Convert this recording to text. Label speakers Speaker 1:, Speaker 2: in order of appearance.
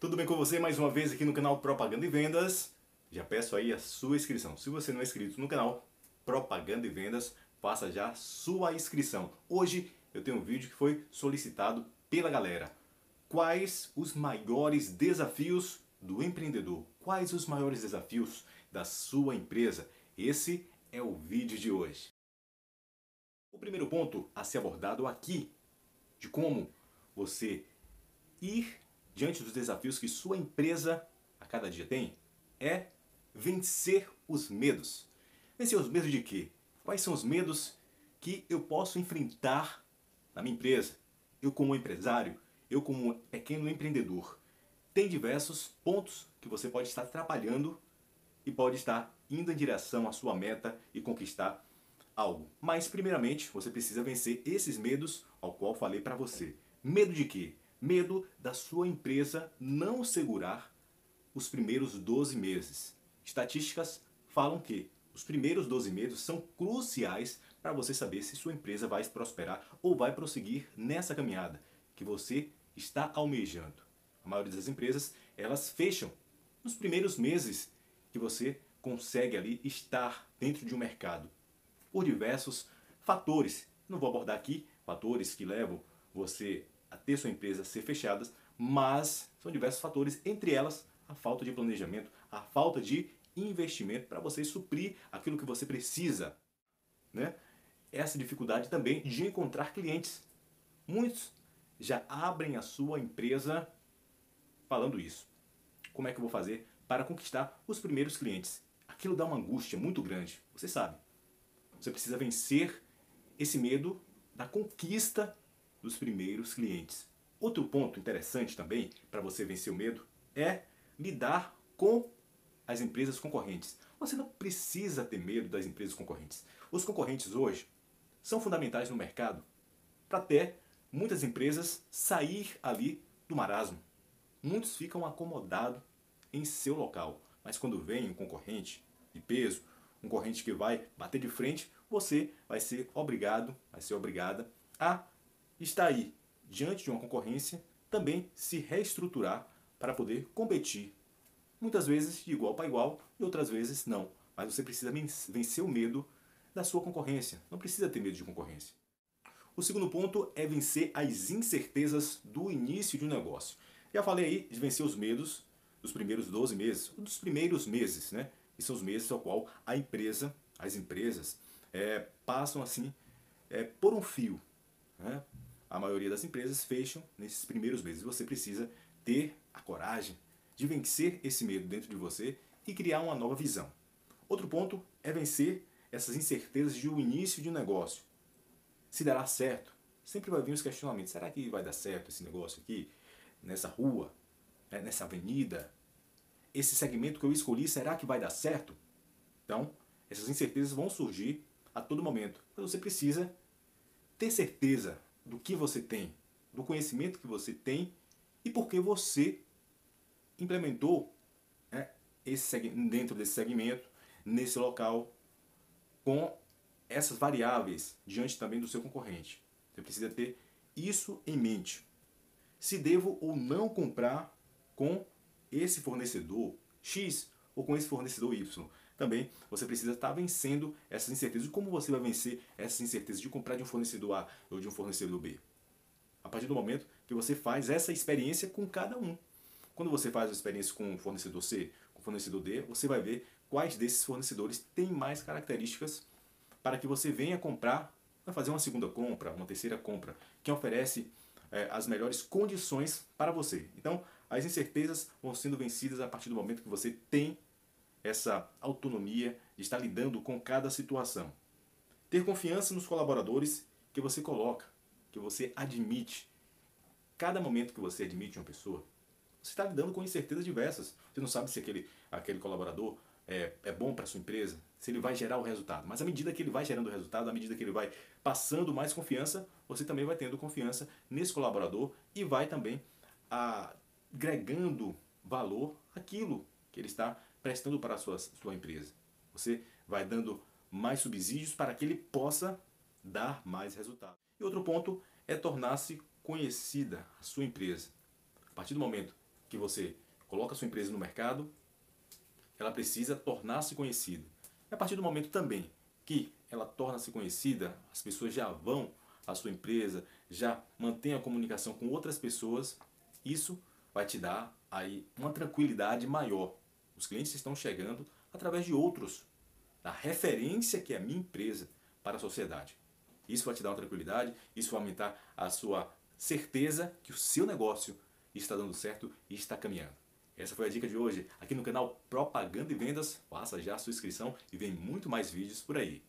Speaker 1: Tudo bem com você? Mais uma vez aqui no canal Propaganda e Vendas. Já peço aí a sua inscrição. Se você não é inscrito no canal Propaganda e Vendas, faça já sua inscrição. Hoje eu tenho um vídeo que foi solicitado pela galera. Quais os maiores desafios do empreendedor? Quais os maiores desafios da sua empresa? Esse é o vídeo de hoje. O primeiro ponto a ser abordado aqui de como você ir diante dos desafios que sua empresa a cada dia tem é vencer os medos. Vencer os medos de quê? Quais são os medos que eu posso enfrentar na minha empresa? Eu como empresário, eu como pequeno empreendedor. Tem diversos pontos que você pode estar trabalhando e pode estar indo em direção à sua meta e conquistar algo. Mas primeiramente, você precisa vencer esses medos ao qual falei para você. Medo de quê? Medo da sua empresa não segurar os primeiros 12 meses. Estatísticas falam que os primeiros 12 meses são cruciais para você saber se sua empresa vai prosperar ou vai prosseguir nessa caminhada que você está almejando. A maioria das empresas, elas fecham nos primeiros meses que você consegue ali estar dentro de um mercado por diversos fatores. Não vou abordar aqui fatores que levam você a ter sua empresa ser fechada, mas são diversos fatores, entre elas a falta de planejamento, a falta de investimento para você suprir aquilo que você precisa. Né? Essa dificuldade também de encontrar clientes. Muitos já abrem a sua empresa falando isso. Como é que eu vou fazer para conquistar os primeiros clientes? Aquilo dá uma angústia muito grande, você sabe. Você precisa vencer esse medo da conquista dos primeiros clientes. Outro ponto interessante também para você vencer o medo é lidar com as empresas concorrentes. Você não precisa ter medo das empresas concorrentes. Os concorrentes hoje são fundamentais no mercado para até muitas empresas sair ali do marasmo. Muitos ficam acomodados em seu local, mas quando vem um concorrente de peso, um corrente que vai bater de frente, você vai ser obrigado, vai ser obrigada a estar aí diante de uma concorrência, também se reestruturar para poder competir. Muitas vezes de igual para igual e outras vezes não. Mas você precisa vencer o medo da sua concorrência. Não precisa ter medo de concorrência. O segundo ponto é vencer as incertezas do início de um negócio. Já falei aí de vencer os medos dos primeiros 12 meses, dos primeiros meses, né? E são os meses ao qual a empresa, as empresas, é, passam assim é, por um fio. Né? A maioria das empresas fecham nesses primeiros meses. Você precisa ter a coragem de vencer esse medo dentro de você e criar uma nova visão. Outro ponto é vencer essas incertezas de um início de um negócio. Se dará certo? Sempre vai vir os questionamentos. Será que vai dar certo esse negócio aqui? Nessa rua? Né? Nessa avenida? esse segmento que eu escolhi, será que vai dar certo? Então, essas incertezas vão surgir a todo momento. Mas você precisa ter certeza do que você tem, do conhecimento que você tem e porque você implementou né, esse, dentro desse segmento, nesse local, com essas variáveis diante também do seu concorrente. Você precisa ter isso em mente. Se devo ou não comprar com esse fornecedor X ou com esse fornecedor Y. Também você precisa estar vencendo essas incertezas. E como você vai vencer essas incertezas de comprar de um fornecedor A ou de um fornecedor B? A partir do momento que você faz essa experiência com cada um. Quando você faz a experiência com o fornecedor C, com o fornecedor D, você vai ver quais desses fornecedores têm mais características para que você venha comprar, fazer uma segunda compra, uma terceira compra, que oferece é, as melhores condições para você. Então, as incertezas vão sendo vencidas a partir do momento que você tem essa autonomia de estar lidando com cada situação. Ter confiança nos colaboradores que você coloca, que você admite. Cada momento que você admite uma pessoa, você está lidando com incertezas diversas. Você não sabe se aquele, aquele colaborador é, é bom para sua empresa, se ele vai gerar o resultado. Mas à medida que ele vai gerando o resultado, à medida que ele vai passando mais confiança, você também vai tendo confiança nesse colaborador e vai também a, agregando valor aquilo que ele está prestando para a sua, sua empresa. Você vai dando mais subsídios para que ele possa dar mais resultado. E outro ponto é tornar-se conhecida a sua empresa. A partir do momento que você coloca a sua empresa no mercado, ela precisa tornar-se conhecida. E a partir do momento também que ela torna-se conhecida, as pessoas já vão à sua empresa, já mantém a comunicação com outras pessoas, isso vai te dar aí uma tranquilidade maior. Os clientes estão chegando através de outros, da referência que é a minha empresa para a sociedade. Isso vai te dar uma tranquilidade, isso vai aumentar a sua certeza que o seu negócio está dando certo e está caminhando. Essa foi a dica de hoje aqui no canal Propaganda e Vendas. Faça já a sua inscrição e vem muito mais vídeos por aí.